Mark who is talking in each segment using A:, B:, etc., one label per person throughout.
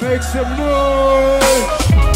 A: Make some noise.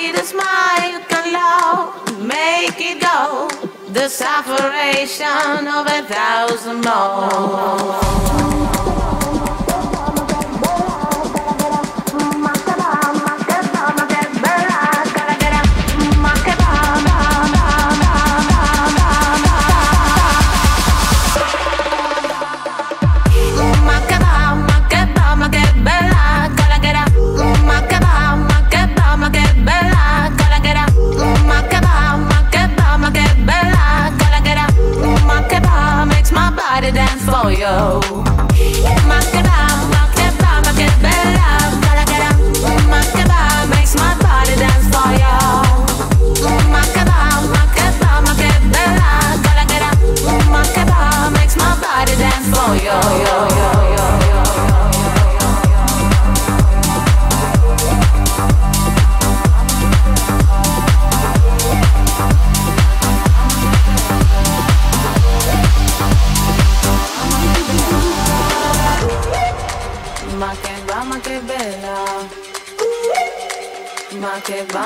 B: need a
C: smile you can love, make it go. The sufferation of a thousand more. know.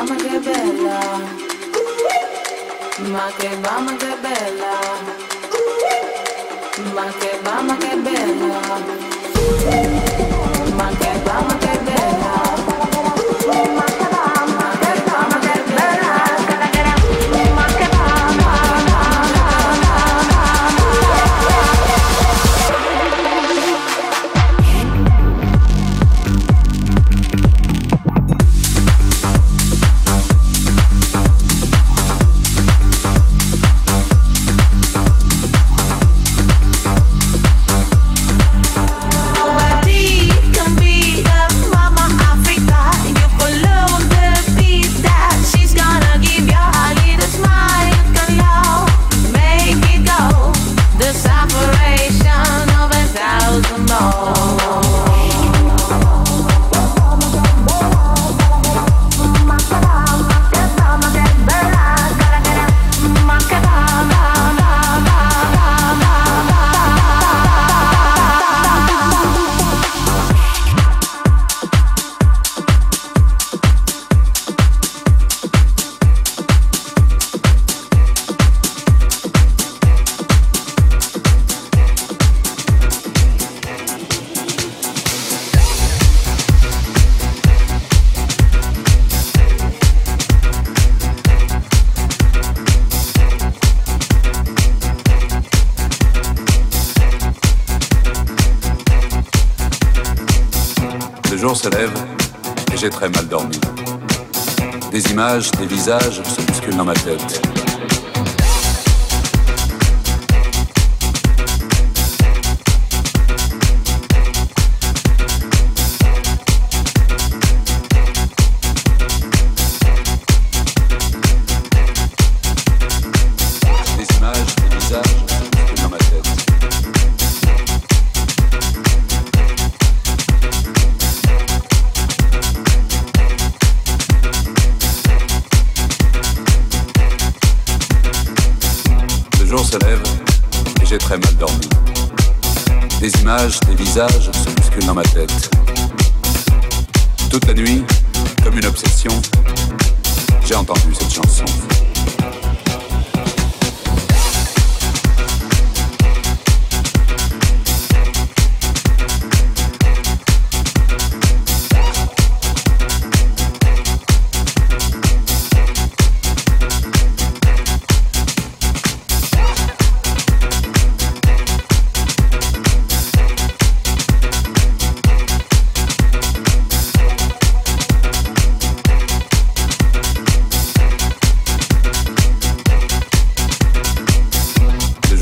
C: mamma che bella, ma che mamma che bella, ma che mamma che bella.
D: пейзажем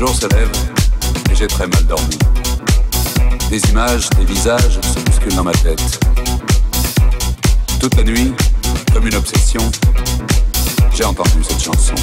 D: jour se lève et j'ai très mal dormi. Des images, des visages se bousculent dans ma tête. Toute la nuit, comme une obsession, j'ai entendu cette chanson.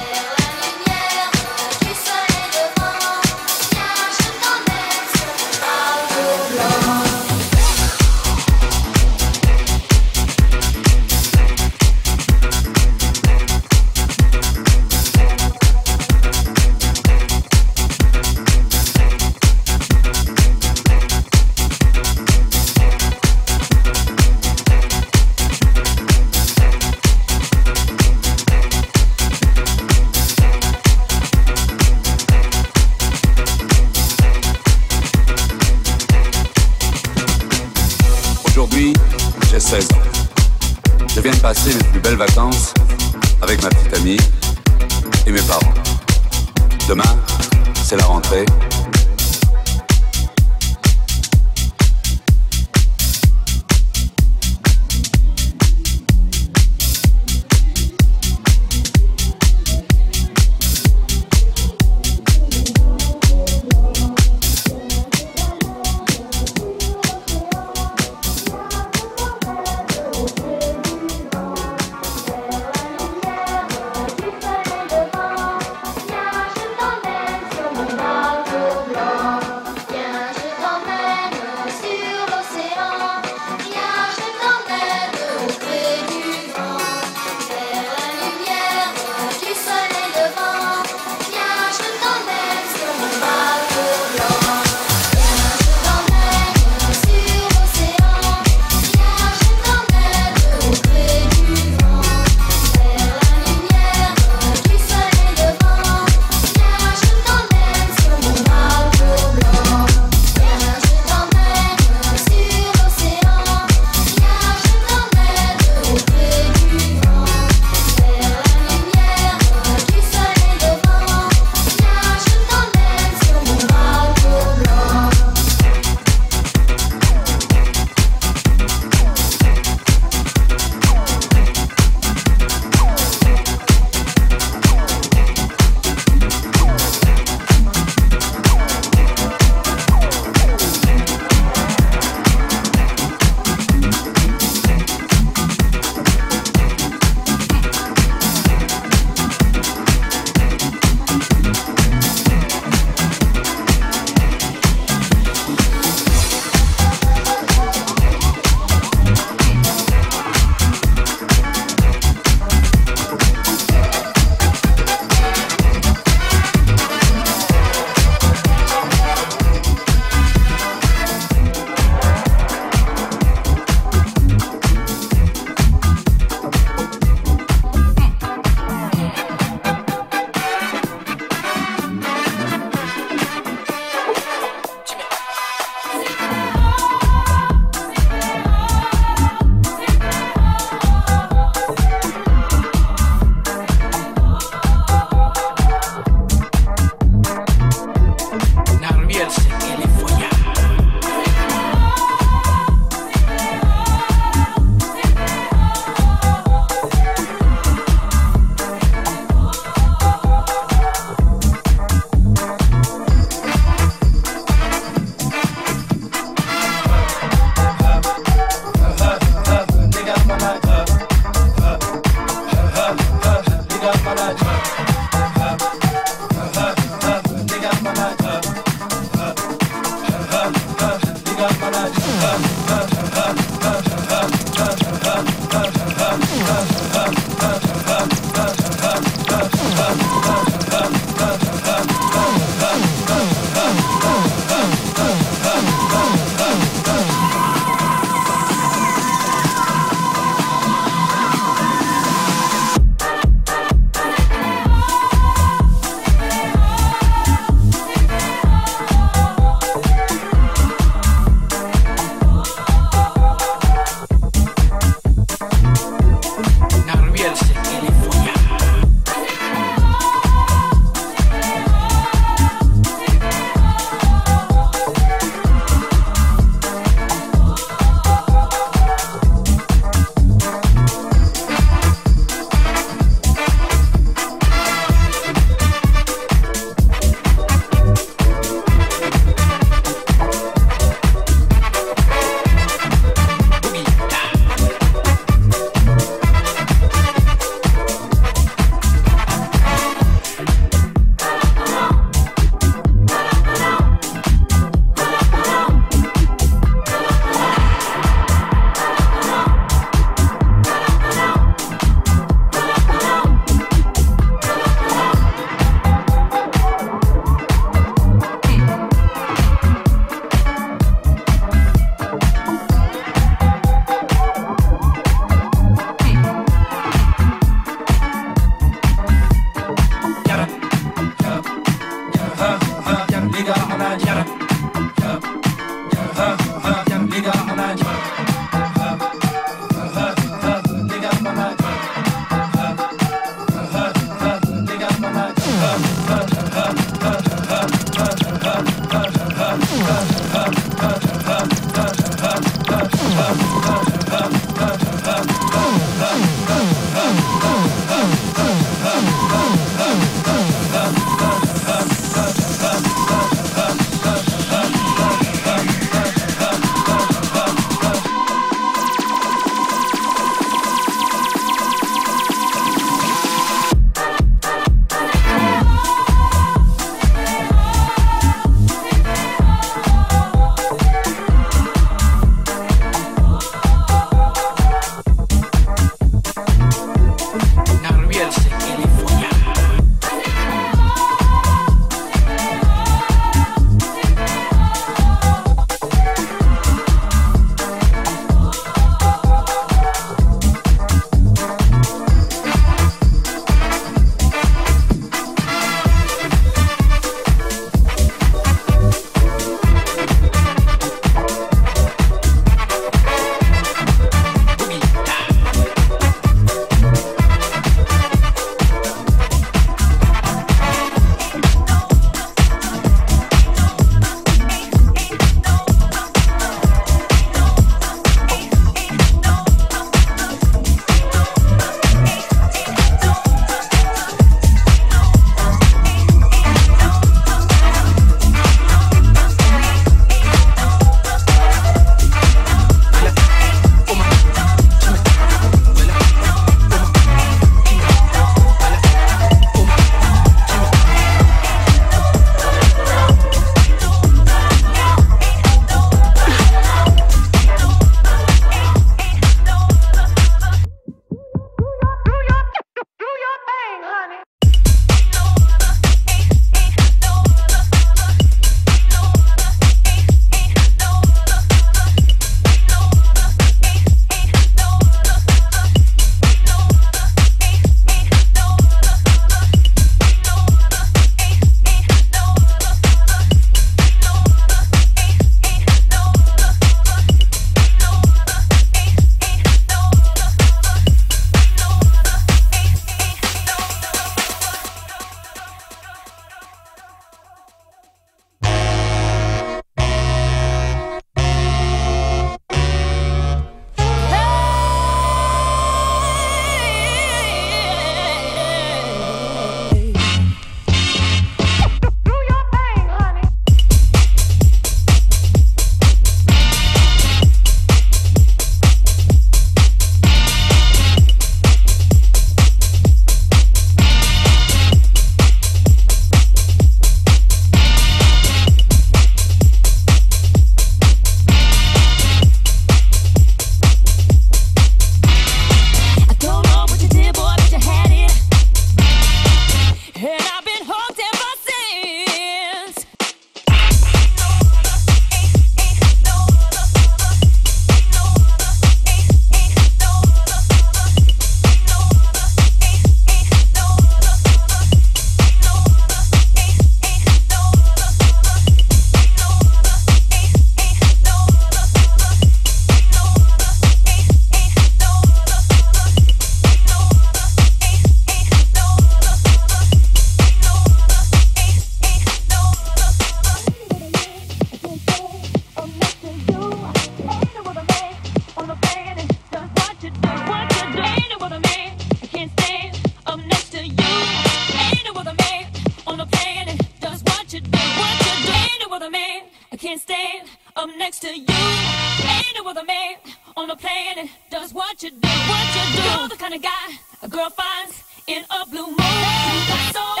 E: To you. Ain't no other man on the planet does what you do. What you do. You're the kind of guy a girl finds in a blue moon.